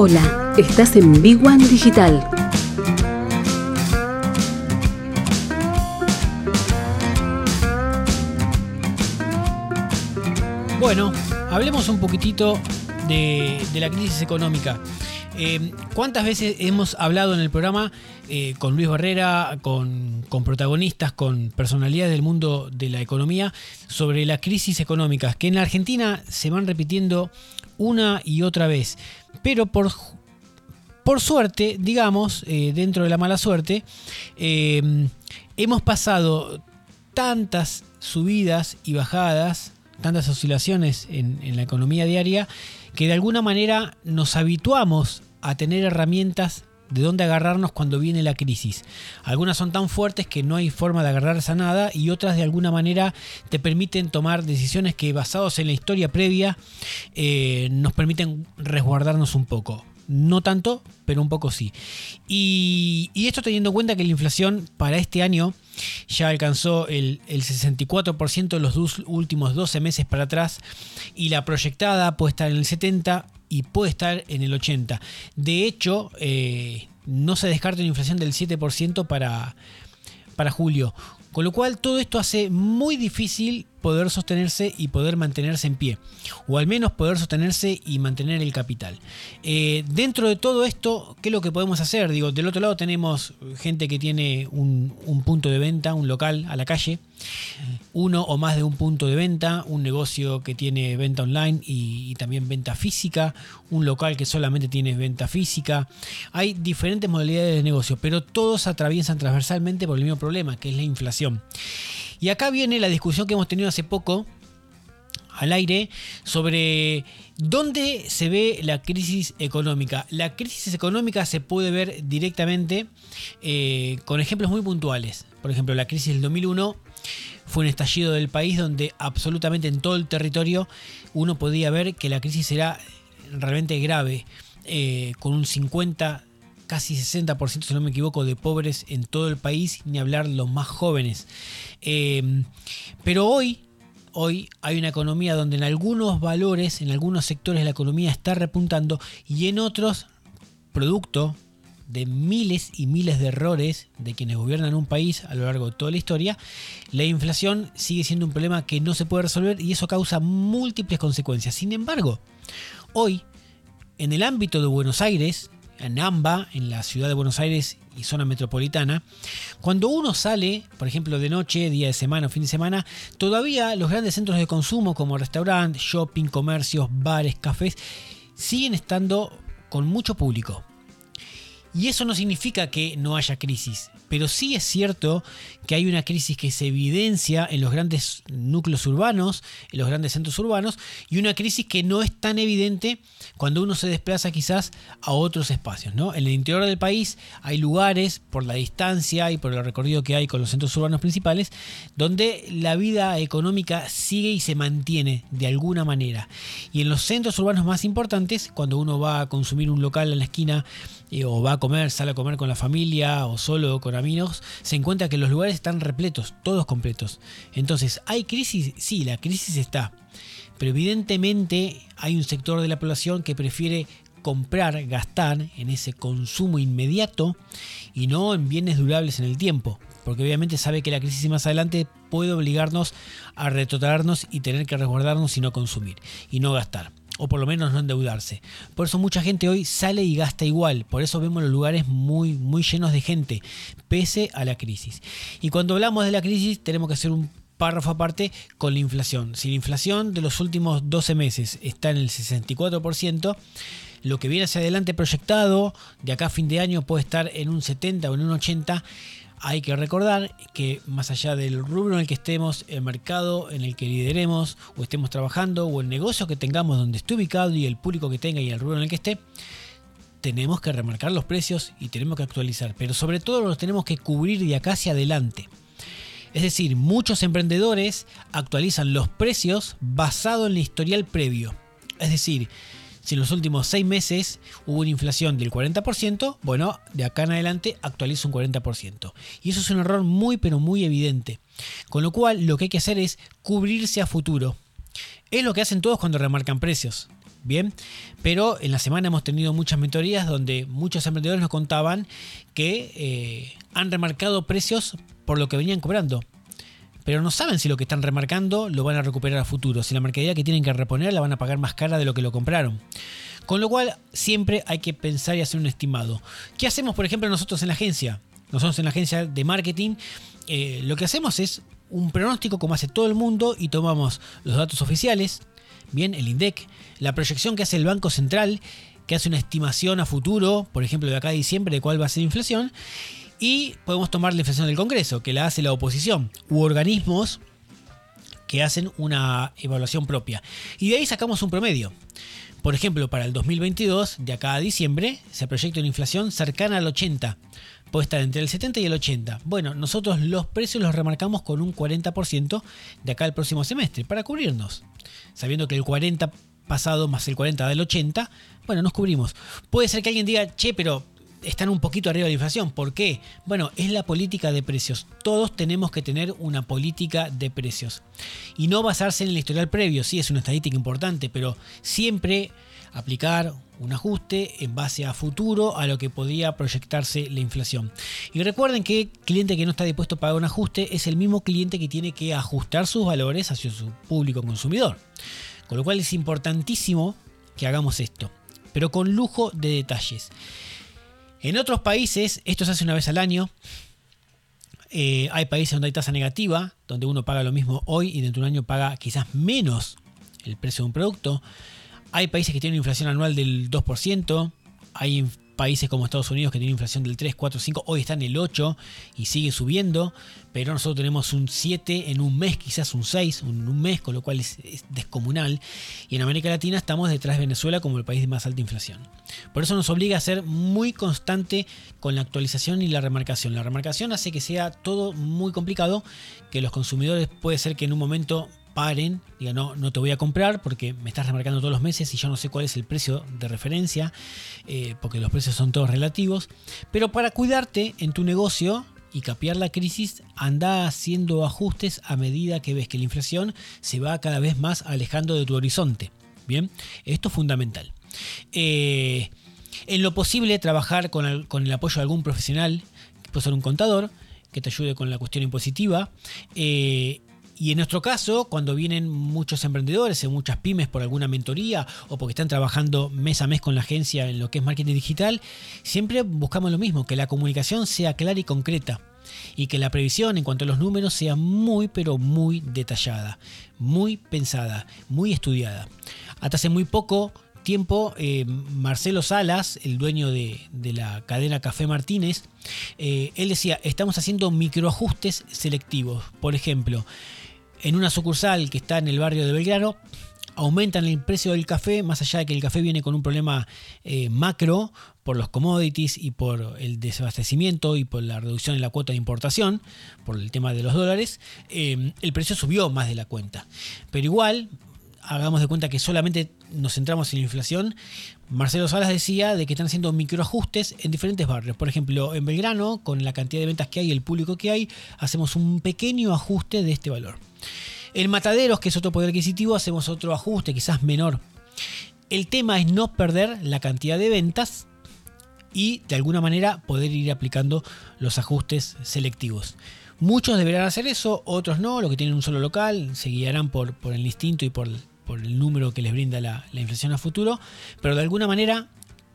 Hola, estás en Big One Digital. Bueno, hablemos un poquitito de, la crisis económica. Eh, ¿Cuántas veces hemos hablado en el programa eh, con Luis Barrera, con, protagonistas, con personalidades del mundo de la economía, sobre las crisis económicas que en la Argentina se van repitiendo una y otra vez? Pero por, por suerte, digamos, eh, dentro de la mala suerte, hemos pasado tantas subidas y bajadas tantas oscilaciones en, la economía diaria, que de alguna manera nos habituamos a tener herramientas de dónde agarrarnos cuando viene la crisis. Algunas son tan fuertes que no hay forma de agarrarse a nada y otras de alguna manera te permiten tomar decisiones que basados en la historia previa eh, nos permiten resguardarnos un poco. No tanto, pero un poco sí. Y, esto teniendo en cuenta que la inflación para este año ya alcanzó el, 64% en los dos, últimos 12 meses para atrás y la proyectada puede estar en el 70% y puede estar en el 80%. De hecho, eh, no se descarta una inflación del 7% para, para julio. Con lo cual todo esto hace muy difícil poder sostenerse y poder mantenerse en pie, o al menos poder sostenerse y mantener el capital. Eh, dentro de todo esto, ¿qué es lo que podemos hacer? Digo, del otro lado tenemos gente que tiene un, punto de venta, un local a la calle, uno o más de un punto de venta, un negocio que tiene venta online y, y también venta física, un local que solamente tiene venta física. Hay diferentes modalidades de negocio, pero todos atraviesan transversalmente por el mismo problema, que es la inflación. Y acá viene la discusión que hemos tenido hace poco al aire sobre dónde se ve la crisis económica. La crisis económica se puede ver directamente eh, con ejemplos muy puntuales. Por ejemplo, la crisis del 2001 fue un estallido del país donde absolutamente en todo el territorio uno podía ver que la crisis era realmente grave, eh, con un 50 casi 60%, si no me equivoco, de pobres en todo el país, ni hablar los más jóvenes. Eh, pero hoy, hoy hay una economía donde en algunos valores, en algunos sectores la economía está repuntando y en otros, producto de miles y miles de errores de quienes gobiernan un país a lo largo de toda la historia, la inflación sigue siendo un problema que no se puede resolver y eso causa múltiples consecuencias. Sin embargo, hoy, en el ámbito de Buenos Aires, en AMBA, en la ciudad de Buenos Aires y zona metropolitana, cuando uno sale, por ejemplo, de noche, día de semana o fin de semana, todavía los grandes centros de consumo como restaurantes, shopping, comercios, bares, cafés, siguen estando con mucho público. Y eso no significa que no haya crisis, pero sí es cierto que hay una crisis que se evidencia en los grandes núcleos urbanos, en los grandes centros urbanos, y una crisis que no es tan evidente cuando uno se desplaza quizás a otros espacios. ¿no? En el interior del país hay lugares, por la distancia y por el recorrido que hay con los centros urbanos principales, donde la vida económica sigue y se mantiene de alguna manera. Y en los centros urbanos más importantes, cuando uno va a consumir un local en la esquina eh, o va a comer, sale a comer con la familia o solo con amigos, se encuentra que los lugares están repletos, todos completos. Entonces, ¿hay crisis? Sí, la crisis está. Pero evidentemente hay un sector de la población que prefiere comprar, gastar en ese consumo inmediato y no en bienes durables en el tiempo. Porque obviamente sabe que la crisis más adelante puede obligarnos a retrotraernos y tener que resguardarnos y no consumir y no gastar o por lo menos no endeudarse. Por eso mucha gente hoy sale y gasta igual, por eso vemos los lugares muy, muy llenos de gente, pese a la crisis. Y cuando hablamos de la crisis tenemos que hacer un párrafo aparte con la inflación. Si la inflación de los últimos 12 meses está en el 64%, lo que viene hacia adelante proyectado de acá a fin de año puede estar en un 70 o en un 80 hay que recordar que más allá del rubro en el que estemos, el mercado en el que lideremos o estemos trabajando o el negocio que tengamos donde esté ubicado y el público que tenga y el rubro en el que esté, tenemos que remarcar los precios y tenemos que actualizar, pero sobre todo los tenemos que cubrir de acá hacia adelante. Es decir, muchos emprendedores actualizan los precios basado en el historial previo. Es decir, si en los últimos seis meses hubo una inflación del 40%, bueno, de acá en adelante actualiza un 40%. Y eso es un error muy pero muy evidente. Con lo cual lo que hay que hacer es cubrirse a futuro. Es lo que hacen todos cuando remarcan precios. Bien, pero en la semana hemos tenido muchas mentorías donde muchos emprendedores nos contaban que eh, han remarcado precios por lo que venían cobrando. Pero no saben si lo que están remarcando lo van a recuperar a futuro. Si la mercadería que tienen que reponer la van a pagar más cara de lo que lo compraron. Con lo cual siempre hay que pensar y hacer un estimado. ¿Qué hacemos, por ejemplo, nosotros en la agencia? Nosotros en la agencia de marketing eh, lo que hacemos es un pronóstico como hace todo el mundo y tomamos los datos oficiales, bien, el INDEC, la proyección que hace el Banco Central, que hace una estimación a futuro, por ejemplo, de acá a diciembre, de cuál va a ser la inflación, y podemos tomar la inflación del Congreso, que la hace la oposición, u organismos que hacen una evaluación propia. Y de ahí sacamos un promedio. Por ejemplo, para el 2022, de acá a diciembre, se proyecta una inflación cercana al 80 puede estar entre el 70 y el 80. Bueno, nosotros los precios los remarcamos con un 40% de acá al próximo semestre para cubrirnos. Sabiendo que el 40 pasado más el 40 del 80, bueno, nos cubrimos. Puede ser que alguien diga, che, pero están un poquito arriba de la inflación. ¿Por qué? Bueno, es la política de precios. Todos tenemos que tener una política de precios. Y no basarse en el historial previo. Sí, es una estadística importante, pero siempre aplicar un ajuste en base a futuro a lo que podría proyectarse la inflación. Y recuerden que cliente que no está dispuesto a pagar un ajuste es el mismo cliente que tiene que ajustar sus valores hacia su público consumidor. Con lo cual es importantísimo que hagamos esto, pero con lujo de detalles. En otros países esto se hace una vez al año. Eh, hay países donde hay tasa negativa, donde uno paga lo mismo hoy y dentro de un año paga quizás menos el precio de un producto. Hay países que tienen inflación anual del 2%, hay países como Estados Unidos que tienen inflación del 3, 4, 5, hoy está en el 8 y sigue subiendo, pero nosotros tenemos un 7 en un mes, quizás un 6 en un mes, con lo cual es, descomunal. Y en América Latina estamos detrás de Venezuela como el país de más alta inflación. Por eso nos obliga a ser muy constante con la actualización y la remarcación. La remarcación hace que sea todo muy complicado, que los consumidores puede ser que en un momento paren, digan, no, no te voy a comprar porque me estás remarcando todos los meses y yo no sé cuál es el precio de referencia, eh, porque los precios son todos relativos. Pero para cuidarte en tu negocio y capear la crisis, anda haciendo ajustes a medida que ves que la inflación se va cada vez más alejando de tu horizonte. Bien, esto es fundamental. Eh, en lo posible, trabajar con el, con el, apoyo de algún profesional, puede ser un contador, que te ayude con la cuestión impositiva. Eh, y en nuestro caso, cuando vienen muchos emprendedores o muchas pymes por alguna mentoría o porque están trabajando mes a mes con la agencia en lo que es marketing digital, siempre buscamos lo mismo, que la comunicación sea clara y concreta y que la previsión en cuanto a los números sea muy pero muy detallada, muy pensada, muy estudiada. Hasta hace muy poco tiempo, eh, Marcelo Salas, el dueño de, la cadena Café Martínez, eh, él decía, estamos haciendo microajustes selectivos. Por ejemplo, en una sucursal que está en el barrio de Belgrano, aumentan el precio del café, más allá de que el café viene con un problema eh, macro por los commodities y por el desabastecimiento y por la reducción en la cuota de importación, por el tema de los dólares, eh, el precio subió más de la cuenta. Pero igual, hagamos de cuenta que solamente nos centramos en la inflación, Marcelo Salas decía de que están haciendo microajustes en diferentes barrios. Por ejemplo, en Belgrano, con la cantidad de ventas que hay y el público que hay, hacemos un pequeño ajuste de este valor. En Mataderos, que es otro poder adquisitivo, hacemos otro ajuste, quizás menor. El tema es no perder la cantidad de ventas y de alguna manera poder ir aplicando los ajustes selectivos. Muchos deberán hacer eso, otros no, los que tienen un solo local se guiarán por, el instinto y por, por el número que les brinda la, inflación a futuro, pero de alguna manera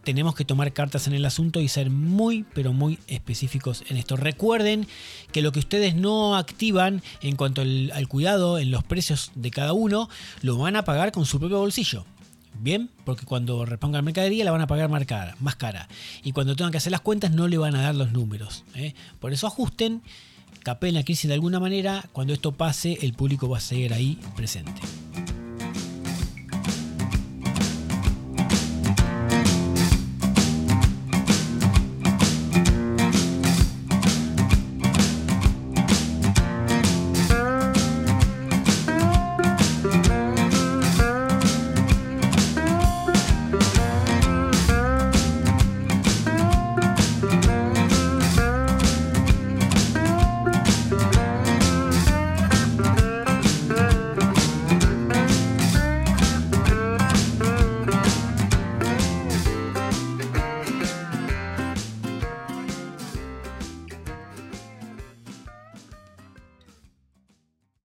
tenemos que tomar cartas en el asunto y ser muy, pero muy específicos en esto. Recuerden que lo que ustedes no activan en cuanto al, cuidado en los precios de cada uno, lo van a pagar con su propio bolsillo. Bien, porque cuando repongan mercadería la van a pagar más cara, más cara. Y cuando tengan que hacer las cuentas no le van a dar los números. ¿eh? Por eso ajusten, capen la crisis de alguna manera. Cuando esto pase, el público va a seguir ahí presente.